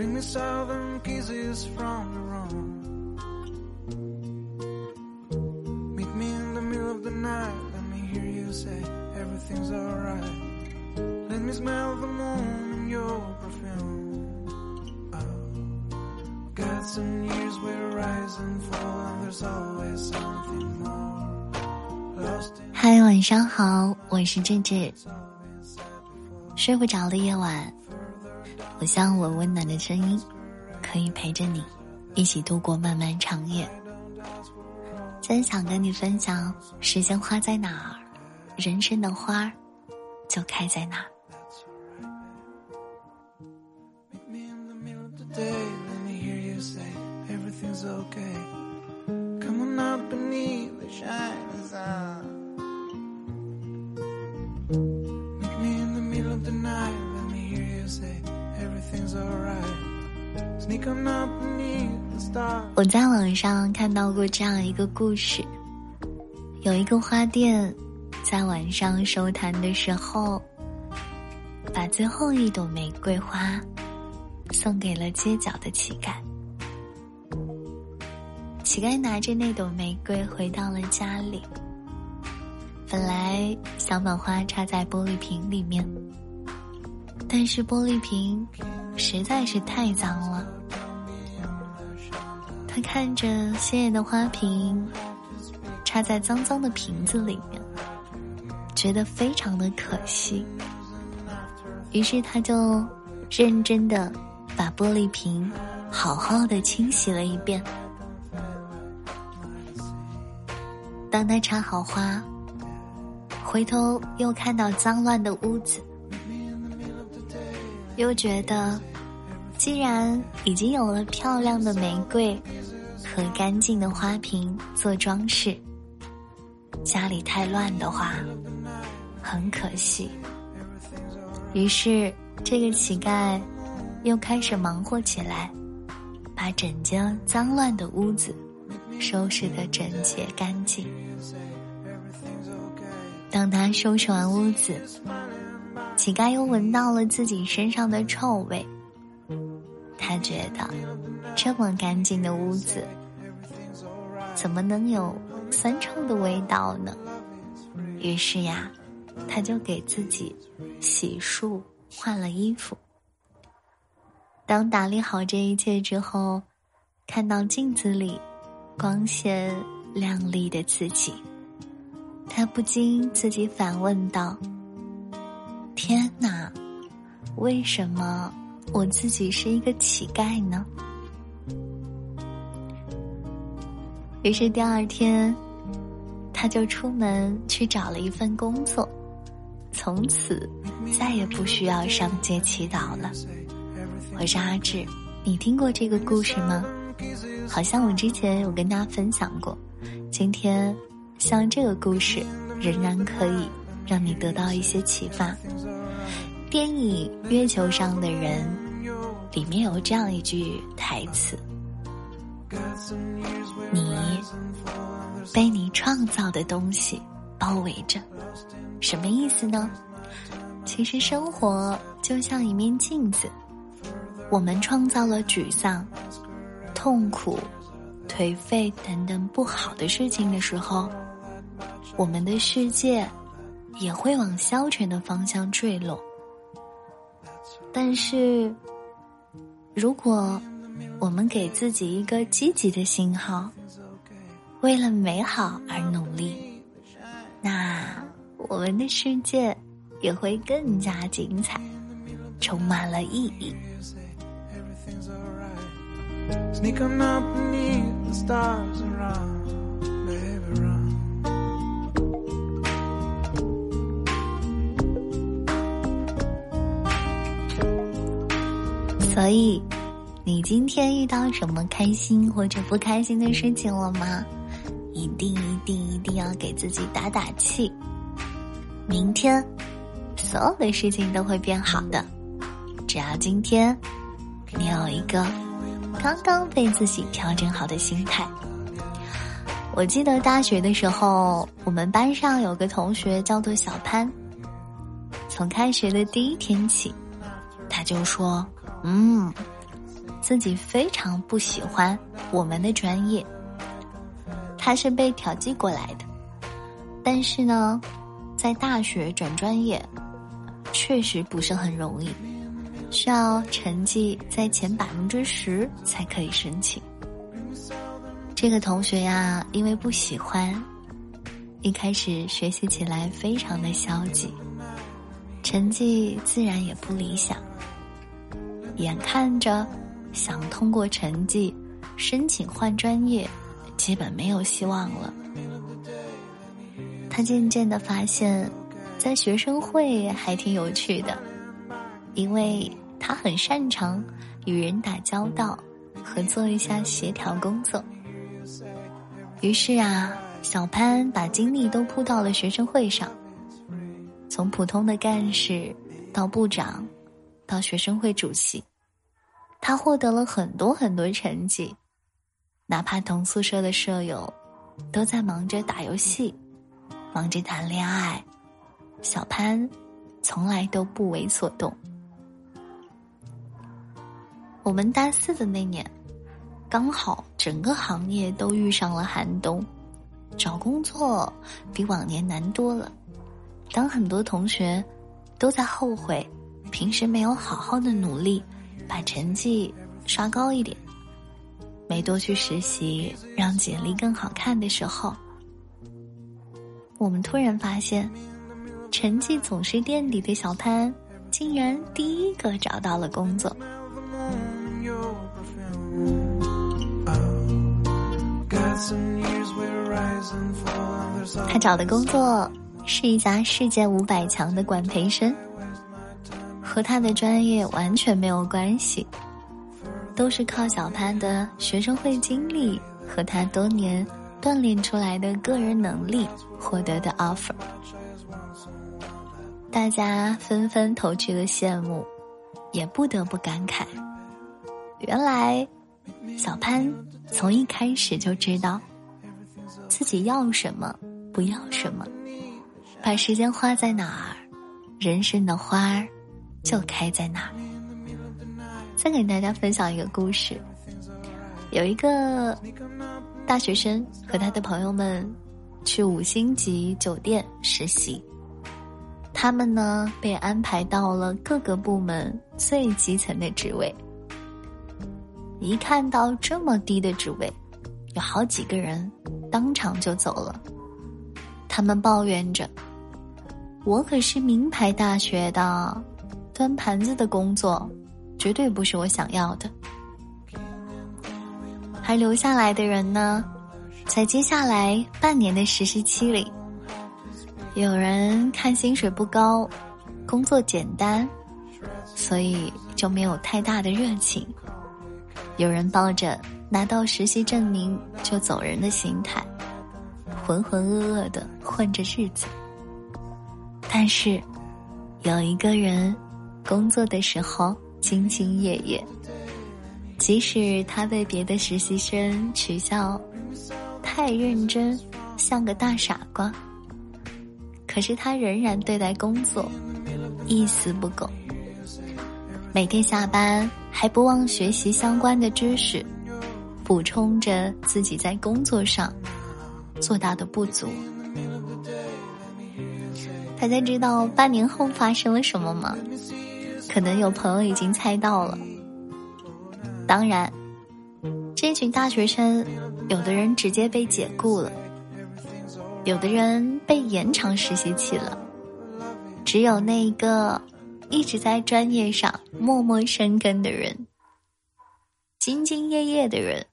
Bring me southern kisses from the room. Meet me in the middle of the night. Let me hear you say everything's alright. Let me smell the moon in your perfume. Oh, got some years where rise and fall, and there's always something more. Lost in 嗨，晚上好，我是智智。睡不着的夜晚， 我希望我温暖的声音，可以陪着你，一起度过漫漫长夜。真想跟你分享，时间花在哪儿，人生的花儿就开在哪儿。我在网上看到过这样一个故事：有一个花店，在晚上收摊的时候，把最后一朵玫瑰花送给了街角的乞丐。乞丐拿着那朵玫瑰回到了家里，本来想把花插在玻璃瓶里面，但是玻璃瓶实在是太脏了。他看着鲜艳的花瓶插在脏脏的瓶子里面，觉得非常的可惜。于是他就认真的把玻璃瓶好好的清洗了一遍。当他插好花，回头又看到脏乱的屋子，又觉得既然已经有了漂亮的玫瑰和干净的花瓶做装饰，家里太乱的话，很可惜。于是，这个乞丐又开始忙活起来，把整间脏乱的屋子收拾得整洁干净。当他收拾完屋子，乞丐又闻到了自己身上的臭味。他觉得，这么干净的屋子，怎么能有酸臭的味道呢？于是呀，他就给自己洗漱、换了衣服。当打理好这一切之后，看到镜子里光鲜亮丽的自己，他不禁自己反问道：“天哪，为什么？”我自己是一个乞丐呢。于是第二天，他就出门去找了一份工作，从此再也不需要上街祈祷了。我是阿志，你听过这个故事吗？好像我之前有跟大家分享过。今天，像这个故事仍然可以让你得到一些启发。电影《月球上的人》里面有这样一句台词：“你被你创造的东西包围着。”什么意思呢？其实生活就像一面镜子，我们创造了沮丧、痛苦、颓废等等不好的事情的时候，我们的世界也会往消沉的方向坠落。但是，如果我们给自己一个积极的信号，为了美好而努力，那我们的世界也会更加精彩，充满了意义。所以，你今天遇到什么开心或者不开心的事情了吗？一定一定一定要给自己打打气。明天，所有的事情都会变好的。只要今天，你有一个刚刚被自己调整好的心态。我记得大学的时候，我们班上有个同学叫做小潘。从开学的第一天起，他就说：“嗯，自己非常不喜欢我们的专业。他是被调剂过来的，但是呢，在大学转专业确实不是很容易，需要成绩在前百分之十才可以申请。这个同学呀，因为不喜欢，一开始学习起来非常的消极，成绩自然也不理想。眼看着想通过成绩申请换专业。基本没有希望了。他渐渐的发现，在学生会还挺有趣的，因为他很擅长与人打交道，和做一下协调工作。于是啊，小潘把精力都扑到了学生会上，从普通的干事到部长，到学生会主席，他获得了很多很多成绩。哪怕同宿舍的舍友都在忙着打游戏，忙着谈恋爱，小潘从来都不为所动。我们大四的那年，刚好整个行业都遇上了寒冬，找工作比往年难多了。当很多同学都在后悔平时没有好好的努力，把成绩刷高一点。没多去实习，让简历更好看的时候，我们突然发现，成绩总是垫底的小潘，竟然第一个找到了工作。他找的工作是一家世界五百强的管培生，和他的专业完全没有关系。都是靠小潘的学生会经历和他多年锻炼出来的个人能力获得的 offer，大家纷纷投去了羡慕，也不得不感慨：原来小潘从一开始就知道自己要什么，不要什么，把时间花在哪儿，人生的花儿就开在那儿。再给大家分享一个故事，有一个大学生和他的朋友们去五星级酒店实习，他们呢被安排到了各个部门最基层的职位。一看到这么低的职位，有好几个人当场就走了。他们抱怨着：“我可是名牌大学的，端盘子的工作。”绝对不是我想要的。还留下来的人呢，在接下来半年的实习期里，有人看薪水不高，工作简单，所以就没有太大的热情；有人抱着拿到实习证明就走人的心态，浑浑噩噩的混着日子。但是，有一个人工作的时候。兢兢业业，即使他被别的实习生取笑太认真，像个大傻瓜，可是他仍然对待工作一丝不苟。每天下班还不忘学习相关的知识，补充着自己在工作上做到的不足。大家知道半年后发生了什么吗？可能有朋友已经猜到了。当然，这群大学生，有的人直接被解雇了，有的人被延长实习期了，只有那一个一直在专业上默默深耕的人、兢兢业业的人，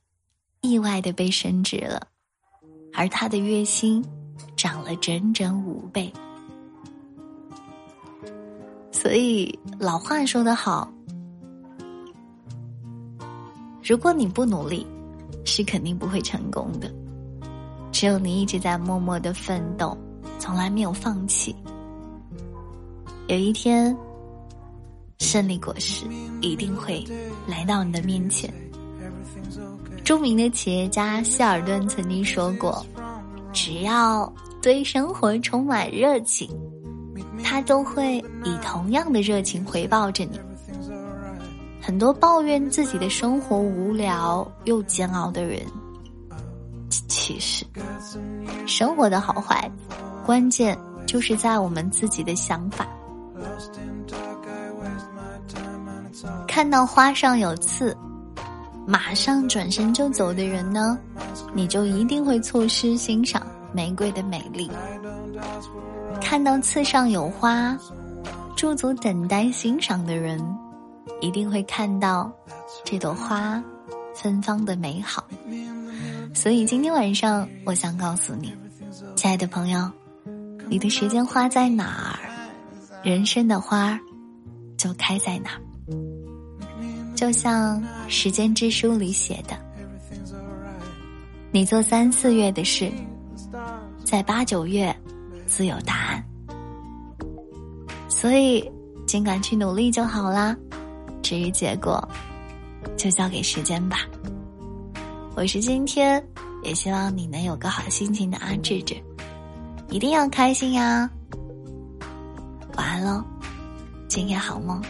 意外的被升职了，而他的月薪涨了整整五倍。所以老话说得好，如果你不努力，是肯定不会成功的。只有你一直在默默的奋斗，从来没有放弃，有一天，胜利果实一定会来到你的面前。著名的企业家希尔顿曾经说过：“只要对生活充满热情。”他都会以同样的热情回报着你。很多抱怨自己的生活无聊又煎熬的人，其实生活的好坏，关键就是在我们自己的想法。看到花上有刺，马上转身就走的人呢，你就一定会错失欣赏玫瑰的美丽；看到刺上有花，驻足等待欣赏的人。一定会看到这朵花芬芳的美好，所以今天晚上我想告诉你，亲爱的朋友，你的时间花在哪儿，人生的花就开在哪儿。就像《时间之书》里写的，你做三四月的事，在八九月自有答案。所以，尽管去努力就好啦。至于结果，就交给时间吧。我是今天，也希望你能有个好心情的阿志志，一定要开心呀！晚安喽，今夜好梦。